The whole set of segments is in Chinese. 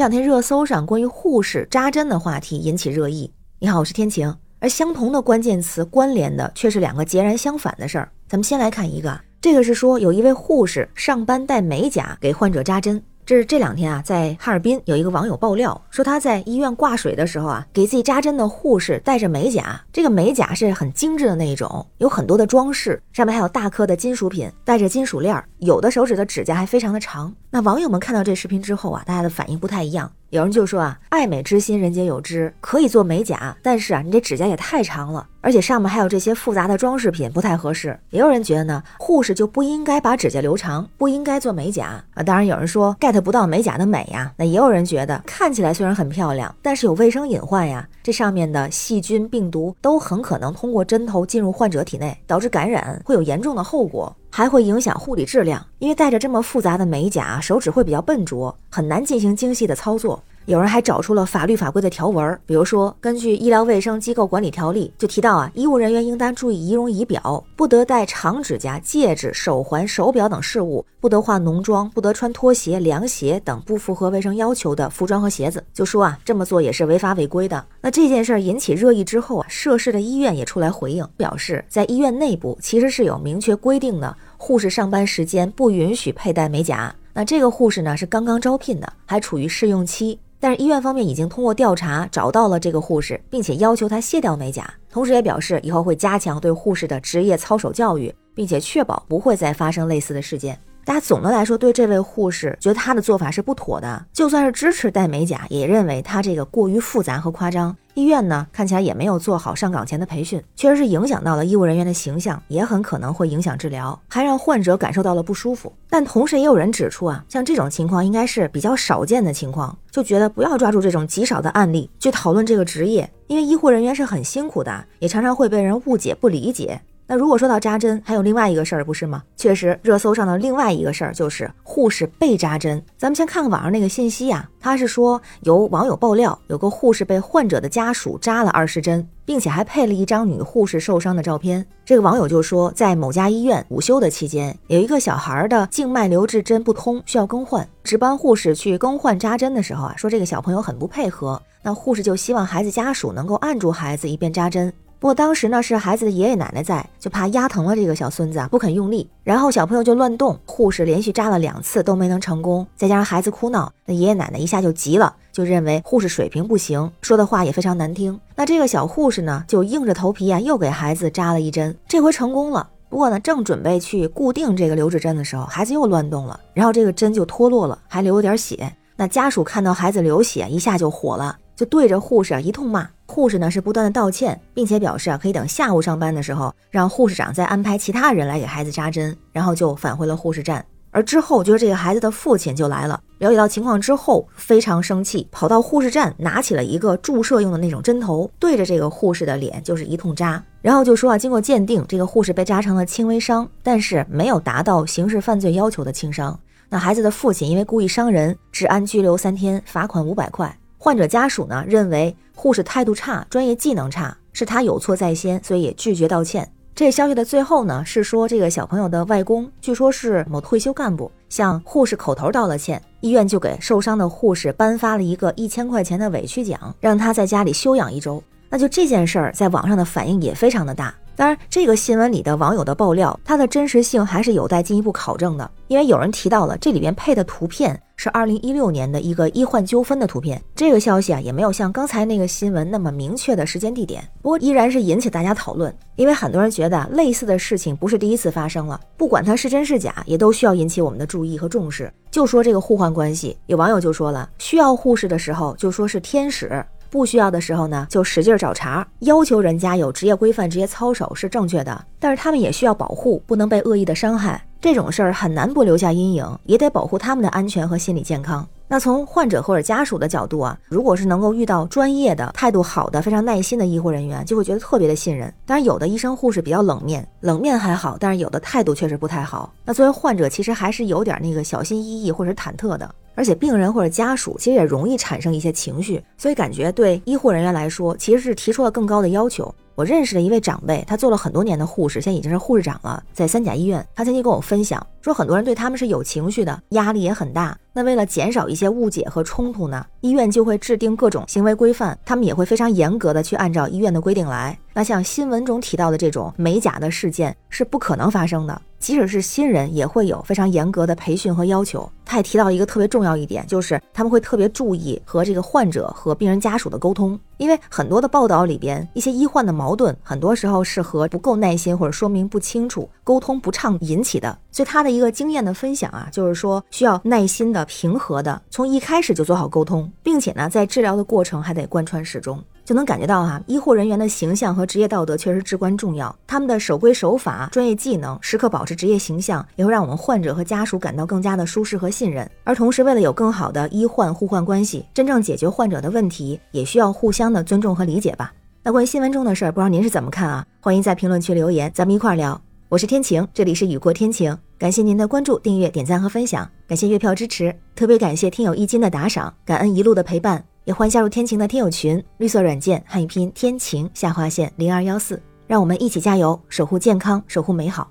这两天热搜上关于护士扎针的话题引起热议。你好，我是天晴。而相同的关键词关联的却是两个截然相反的事儿。咱们先来看一个，这个是说有一位护士上班戴美甲给患者扎针。这是这两天啊，在哈尔滨有一个网友爆料说，他在医院挂水的时候啊，给自己扎针的护士戴着美甲。这个美甲是很精致的那一种，有很多的装饰，上面还有大颗的金属品，带着金属链儿，有的手指的指甲还非常的长。那网友们看到这视频之后啊，大家的反应不太一样。有人就说啊，爱美之心人皆有之，可以做美甲，但是啊，你这指甲也太长了，而且上面还有这些复杂的装饰品，不太合适。也有人觉得呢，护士就不应该把指甲留长，不应该做美甲啊。当然有人说 get 不到美甲的美呀。那也有人觉得看起来虽然很漂亮，但是有卫生隐患呀，这上面的细菌、病毒都很可能通过针头进入患者体内，导致感染，会有严重的后果。还会影响护理质量，因为戴着这么复杂的美甲，手指会比较笨拙，很难进行精细的操作。有人还找出了法律法规的条文，比如说，根据《医疗卫生机构管理条例》就提到啊，医务人员应当注意仪容仪表，不得戴长指甲、戒指、手环、手表等饰物，不得化浓妆，不得穿拖鞋、凉鞋等不符合卫生要求的服装和鞋子。就说啊，这么做也是违法违规的。那这件事儿引起热议之后啊，涉事的医院也出来回应，表示在医院内部其实是有明确规定的，护士上班时间不允许佩戴美甲。那这个护士呢是刚刚招聘的，还处于试用期。但是医院方面已经通过调查找到了这个护士，并且要求她卸掉美甲，同时也表示以后会加强对护士的职业操守教育，并且确保不会再发生类似的事件。大家总的来说对这位护士觉得她的做法是不妥的，就算是支持戴美甲，也认为她这个过于复杂和夸张。医院呢看起来也没有做好上岗前的培训，确实是影响到了医务人员的形象，也很可能会影响治疗，还让患者感受到了不舒服。但同时也有人指出啊，像这种情况应该是比较少见的情况，就觉得不要抓住这种极少的案例去讨论这个职业，因为医护人员是很辛苦的，也常常会被人误解不理解。那如果说到扎针，还有另外一个事儿，不是吗？确实，热搜上的另外一个事儿就是护士被扎针。咱们先看看网上那个信息呀，他是说有网友爆料，有个护士被患者的家属扎了二十针，并且还配了一张女护士受伤的照片。这个网友就说，在某家医院午休的期间，有一个小孩的静脉留置针不通，需要更换。值班护士去更换扎针的时候啊，说这个小朋友很不配合，那护士就希望孩子家属能够按住孩子，以便扎针。不过当时呢是孩子的爷爷奶奶在，就怕压疼了这个小孙子啊，不肯用力，然后小朋友就乱动，护士连续扎了两次都没能成功，再加上孩子哭闹，那爷爷奶奶一下就急了，就认为护士水平不行，说的话也非常难听。那这个小护士呢就硬着头皮啊又给孩子扎了一针，这回成功了。不过呢正准备去固定这个留置针的时候，孩子又乱动了，然后这个针就脱落了，还流了点血。那家属看到孩子流血，一下就火了。就对着护士啊一通骂，护士呢是不断的道歉，并且表示啊可以等下午上班的时候，让护士长再安排其他人来给孩子扎针，然后就返回了护士站。而之后就是这个孩子的父亲就来了，了解到情况之后非常生气，跑到护士站拿起了一个注射用的那种针头，对着这个护士的脸就是一通扎，然后就说啊经过鉴定，这个护士被扎成了轻微伤，但是没有达到刑事犯罪要求的轻伤。那孩子的父亲因为故意伤人，治安拘留三天，罚款五百块。患者家属呢认为护士态度差，专业技能差，是他有错在先，所以也拒绝道歉。这消息的最后呢是说，这个小朋友的外公，据说是某退休干部，向护士口头道了歉，医院就给受伤的护士颁发了一个一千块钱的委屈奖，让他在家里休养一周。那就这件事儿，在网上的反应也非常的大。当然，这个新闻里的网友的爆料，它的真实性还是有待进一步考证的。因为有人提到了这里边配的图片是二零一六年的一个医患纠纷的图片，这个消息啊也没有像刚才那个新闻那么明确的时间地点。不过依然是引起大家讨论，因为很多人觉得类似的事情不是第一次发生了，不管它是真是假，也都需要引起我们的注意和重视。就说这个互换关系，有网友就说了，需要护士的时候就说是天使。不需要的时候呢，就使劲找茬，要求人家有职业规范、职业操守是正确的，但是他们也需要保护，不能被恶意的伤害。这种事儿很难不留下阴影，也得保护他们的安全和心理健康。那从患者或者家属的角度啊，如果是能够遇到专业的、态度好的、非常耐心的医护人员，就会觉得特别的信任。当然，有的医生护士比较冷面，冷面还好，但是有的态度确实不太好。那作为患者，其实还是有点那个小心翼翼或者忐忑的。而且病人或者家属其实也容易产生一些情绪，所以感觉对医护人员来说，其实是提出了更高的要求。我认识的一位长辈，他做了很多年的护士，现在已经是护士长了，在三甲医院。他曾经跟我分享说，很多人对他们是有情绪的，压力也很大。那为了减少一些误解和冲突呢，医院就会制定各种行为规范，他们也会非常严格的去按照医院的规定来。那像新闻中提到的这种美甲的事件是不可能发生的。即使是新人，也会有非常严格的培训和要求。他也提到一个特别重要一点，就是他们会特别注意和这个患者和病人家属的沟通，因为很多的报道里边一些医患的矛盾，很多时候是和不够耐心或者说明不清楚、沟通不畅引起的。所以他的一个经验的分享啊，就是说需要耐心的、平和的，从一开始就做好沟通，并且呢，在治疗的过程还得贯穿始终。就能感觉到哈，医护人员的形象和职业道德确实至关重要。他们的守规守法、专业技能，时刻保持职业形象，也会让我们患者和家属感到更加的舒适和信任。而同时，为了有更好的医患互换关系，真正解决患者的问题，也需要互相的尊重和理解吧。那关于新闻中的事儿，不知道您是怎么看啊？欢迎在评论区留言，咱们一块儿聊。我是天晴，这里是雨过天晴，感谢您的关注、订阅、点赞和分享，感谢月票支持，特别感谢听友一金的打赏，感恩一路的陪伴。欢迎加入天晴的听友群，绿色软件汉语拼音天晴下划线零二幺四，让我们一起加油，守护健康，守护美好，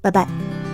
拜拜。